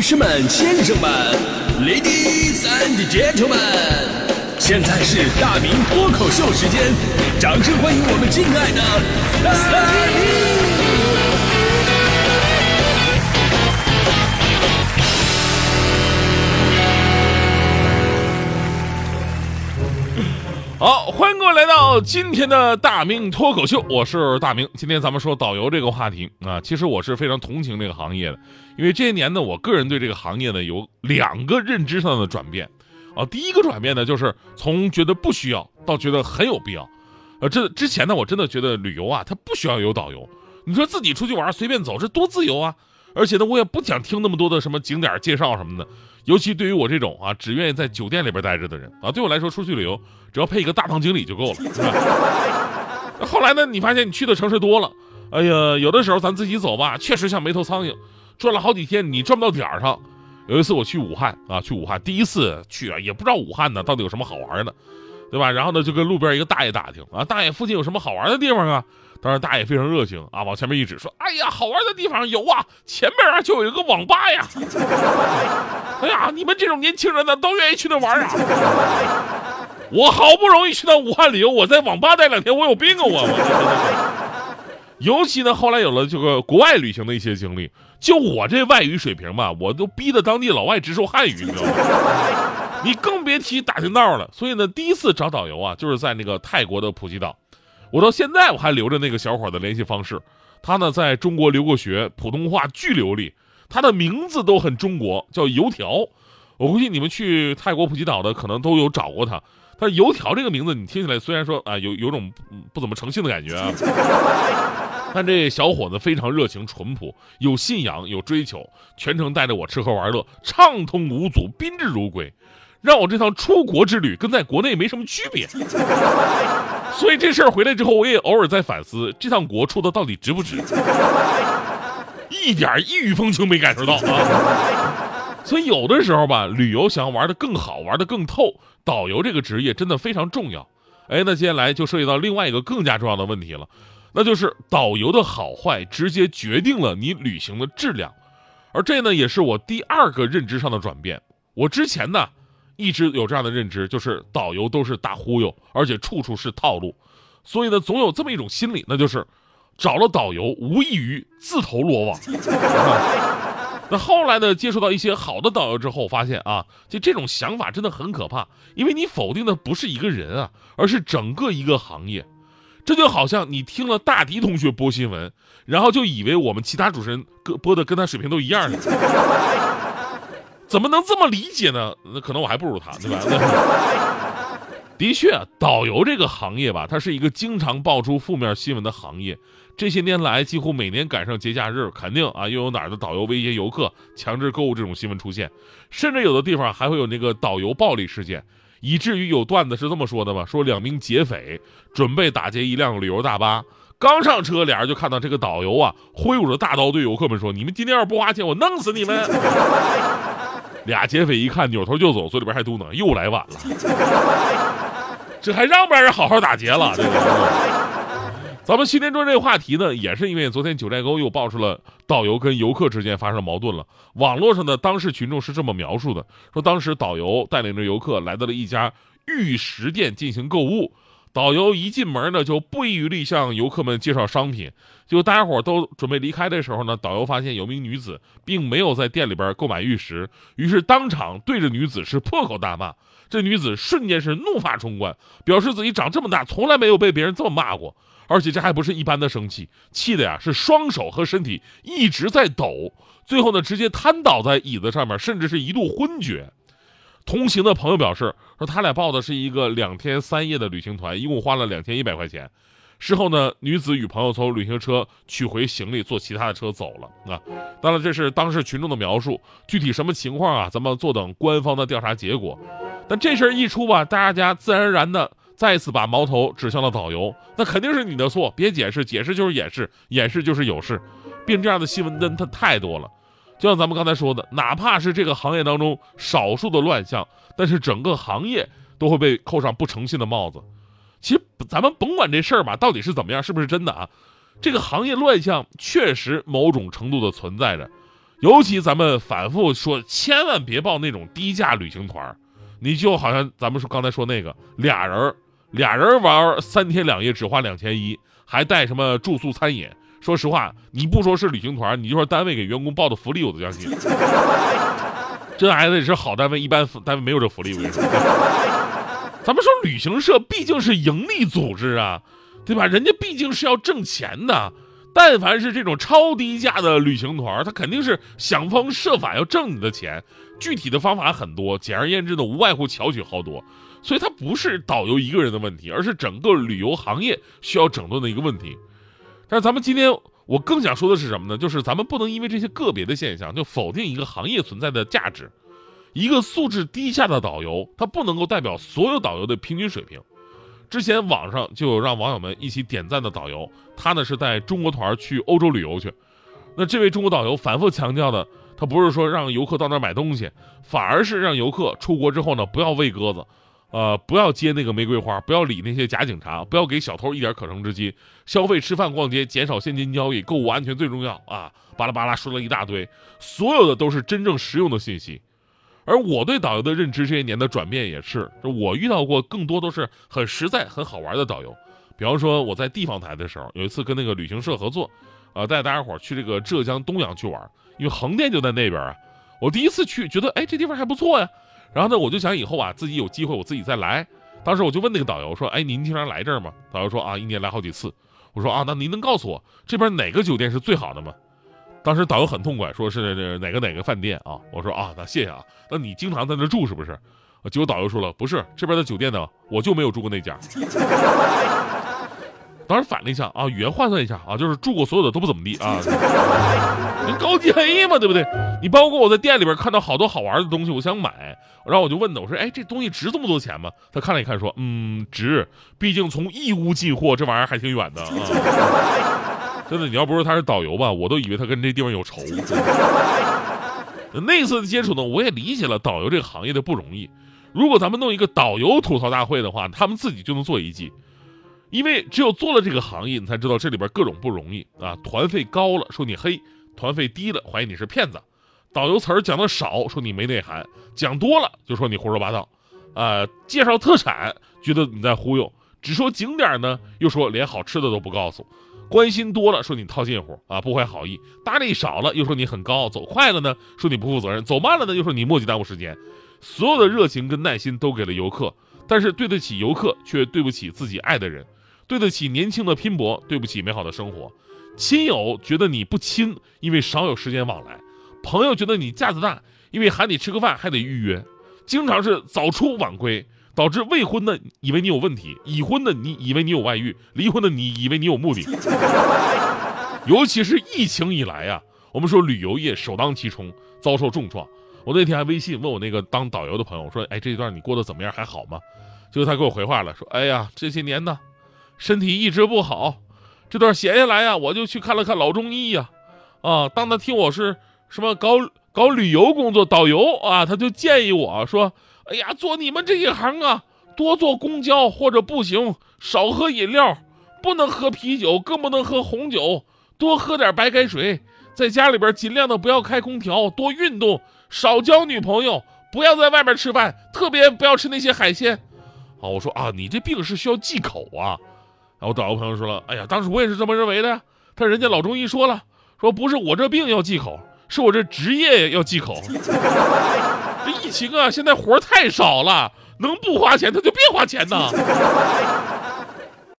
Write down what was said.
女士们、先生们，Ladies and Gentlemen，现在是大明脱口秀时间，掌声欢迎我们敬爱的大明！好，欢迎各位来到今天的大明脱口秀，我是大明。今天咱们说导游这个话题啊，其实我是非常同情这个行业的，因为这些年呢，我个人对这个行业呢有两个认知上的转变啊。第一个转变呢，就是从觉得不需要到觉得很有必要。呃，这之前呢，我真的觉得旅游啊，它不需要有导游，你说自己出去玩随便走，这多自由啊！而且呢，我也不想听那么多的什么景点介绍什么的。尤其对于我这种啊，只愿意在酒店里边待着的人啊，对我来说，出去旅游只要配一个大堂经理就够了。后来呢，你发现你去的城市多了，哎呀，有的时候咱自己走吧，确实像没头苍蝇，转了好几天，你转不到点儿上。有一次我去武汉啊，去武汉第一次去啊，也不知道武汉呢到底有什么好玩的，对吧？然后呢，就跟路边一个大爷打听啊，大爷附近有什么好玩的地方啊？当时大爷非常热情啊，往前面一指说：“哎呀，好玩的地方有啊，前面啊就有一个网吧呀。哎呀，你们这种年轻人呢，都愿意去那玩啊。我好不容易去趟武汉旅游，我在网吧待两天，我有病啊我我。尤其呢，后来有了这个国外旅行的一些经历，就我这外语水平吧，我都逼得当地老外直说汉语，你知道吗？你更别提打听道了。所以呢，第一次找导游啊，就是在那个泰国的普吉岛。我到现在我还留着那个小伙的联系方式，他呢在中国留过学，普通话巨流利，他的名字都很中国，叫油条。我估计你们去泰国普吉岛的可能都有找过他。但是油条这个名字你听起来虽然说啊有有种不怎么诚信的感觉啊，但这小伙子非常热情淳朴，有信仰有追求，全程带着我吃喝玩乐，畅通无阻，宾至如归，让我这趟出国之旅跟在国内没什么区别。所以这事儿回来之后，我也偶尔在反思，这趟国出的到底值不值？一点异域风情没感受到啊！所以有的时候吧，旅游想要玩的更好，玩的更透，导游这个职业真的非常重要。哎，那接下来就涉及到另外一个更加重要的问题了，那就是导游的好坏直接决定了你旅行的质量。而这呢，也是我第二个认知上的转变。我之前呢。一直有这样的认知，就是导游都是大忽悠，而且处处是套路，所以呢，总有这么一种心理，那就是找了导游无异于自投罗网。那后来呢，接触到一些好的导游之后，发现啊，就这种想法真的很可怕，因为你否定的不是一个人啊，而是整个一个行业。这就好像你听了大迪同学播新闻，然后就以为我们其他主持人播播的跟他水平都一样。怎么能这么理解呢？那可能我还不如他，对吧？的确，导游这个行业吧，它是一个经常爆出负面新闻的行业。这些年来，几乎每年赶上节假日，肯定啊，又有哪儿的导游威胁游客、强制购物这种新闻出现。甚至有的地方还会有那个导游暴力事件，以至于有段子是这么说的吧：说两名劫匪准备打劫一辆旅游大巴，刚上车，俩人就看到这个导游啊，挥舞着大刀对游客们说：“你们今天要是不花钱，我弄死你们！”俩劫匪一看，扭头就走，嘴里边还嘟囔：“又来晚了。”这还让不让人好好打劫了？这个。咱们今天说这个话题呢，也是因为昨天九寨沟又爆出了导游跟游客之间发生矛盾了。网络上的当事群众是这么描述的：说当时导游带领着游客来到了一家玉石店进行购物。导游一进门呢，就不遗余力向游客们介绍商品。就大家伙都准备离开的时候呢，导游发现有名女子并没有在店里边购买玉石，于是当场对着女子是破口大骂。这女子瞬间是怒发冲冠，表示自己长这么大从来没有被别人这么骂过，而且这还不是一般的生气，气的呀是双手和身体一直在抖，最后呢直接瘫倒在椅子上面，甚至是一度昏厥。同行的朋友表示说，他俩报的是一个两天三夜的旅行团，一共花了两千一百块钱。事后呢，女子与朋友从旅行车取回行李，坐其他的车走了。啊，当然这是当事群众的描述，具体什么情况啊？咱们坐等官方的调查结果。但这事儿一出吧，大家自然而然的再次把矛头指向了导游，那肯定是你的错，别解释，解释就是掩饰，掩饰就是有事，并这样的新闻真它太多了。就像咱们刚才说的，哪怕是这个行业当中少数的乱象，但是整个行业都会被扣上不诚信的帽子。其实咱们甭管这事儿吧，到底是怎么样，是不是真的啊？这个行业乱象确实某种程度的存在着，尤其咱们反复说，千万别报那种低价旅行团儿，你就好像咱们说刚才说那个俩人俩人玩三天两夜只花两千一，还带什么住宿餐饮。说实话，你不说是旅行团，你就说单位给员工报的福利，我都相信。这还得是好单位，一般单位没有这福利。我跟你说，咱们说旅行社毕竟是盈利组织啊，对吧？人家毕竟是要挣钱的。但凡是这种超低价的旅行团，他肯定是想方设法要挣你的钱。具体的方法很多，简而言之的，无外乎巧取豪夺。所以它不是导游一个人的问题，而是整个旅游行业需要整顿的一个问题。但是咱们今天我更想说的是什么呢？就是咱们不能因为这些个别的现象就否定一个行业存在的价值。一个素质低下的导游，他不能够代表所有导游的平均水平。之前网上就有让网友们一起点赞的导游，他呢是带中国团去欧洲旅游去。那这位中国导游反复强调的，他不是说让游客到那儿买东西，反而是让游客出国之后呢不要喂鸽子，呃不要接那个玫瑰花，不要理那些假警察，不要给小偷一点可乘之机。消费、吃饭、逛街，减少现金交易，购物安全最重要啊！巴拉巴拉说了一大堆，所有的都是真正实用的信息。而我对导游的认知这些年的转变也是，我遇到过更多都是很实在、很好玩的导游。比方说我在地方台的时候，有一次跟那个旅行社合作，呃，带大家伙去这个浙江东阳去玩，因为横店就在那边啊。我第一次去，觉得哎这地方还不错呀。然后呢，我就想以后啊自己有机会我自己再来。当时我就问那个导游说：“哎，您经常来这儿吗？”导游说：“啊，一年来好几次。”我说：“啊，那您能告诉我这边哪个酒店是最好的吗？”当时导游很痛快，说是哪个哪个饭店啊？我说啊，那谢谢啊。那你经常在那住是不是？结果导游说了，不是这边的酒店呢，我就没有住过那家。当时反了一下啊，语言换算一下啊，就是住过所有的都不怎么地啊。高级黑嘛，对不对？你包括我在店里边看到好多好玩的东西，我想买，然后我就问他，我说，哎，这东西值这么多钱吗？他看了一看，说，嗯，值，毕竟从义乌进货这玩意儿还挺远的啊。真的，你要不说他是导游吧，我都以为他跟这地方有仇。那次的接触呢，我也理解了导游这个行业的不容易。如果咱们弄一个导游吐槽大会的话，他们自己就能做一季，因为只有做了这个行业，你才知道这里边各种不容易啊。团费高了说你黑，团费低了怀疑你是骗子，导游词儿讲的少说你没内涵，讲多了就说你胡说八道，啊，介绍特产觉得你在忽悠，只说景点呢又说连好吃的都不告诉。关心多了，说你套近乎啊，不怀好意；搭理少了，又说你很高傲；走快了呢，说你不负责任；走慢了呢，又说你磨叽耽误时间。所有的热情跟耐心都给了游客，但是对得起游客，却对不起自己爱的人；对得起年轻的拼搏，对不起美好的生活。亲友觉得你不亲，因为少有时间往来；朋友觉得你架子大，因为喊你吃个饭还得预约，经常是早出晚归。导致未婚的以为你有问题，已婚的你以为你有外遇，离婚的你以为你有目的。尤其是疫情以来啊，我们说旅游业首当其冲，遭受重创。我那天还微信问我那个当导游的朋友说：“哎，这一段你过得怎么样？还好吗？”结果他给我回话了，说：“哎呀，这些年呢，身体一直不好，这段闲下来呀，我就去看了看老中医呀。啊，当他听我是什么搞搞旅游工作导游啊，他就建议我说。”哎呀，做你们这一行啊，多坐公交或者步行，少喝饮料，不能喝啤酒，更不能喝红酒，多喝点白开水。在家里边尽量的不要开空调，多运动，少交女朋友，不要在外面吃饭，特别不要吃那些海鲜。啊，我说啊，你这病是需要忌口啊。然后我导游朋友说了，哎呀，当时我也是这么认为的。但人家老中医说了，说不是我这病要忌口，是我这职业要忌口。这疫情啊，现在活太少了，能不花钱他就别花钱呐。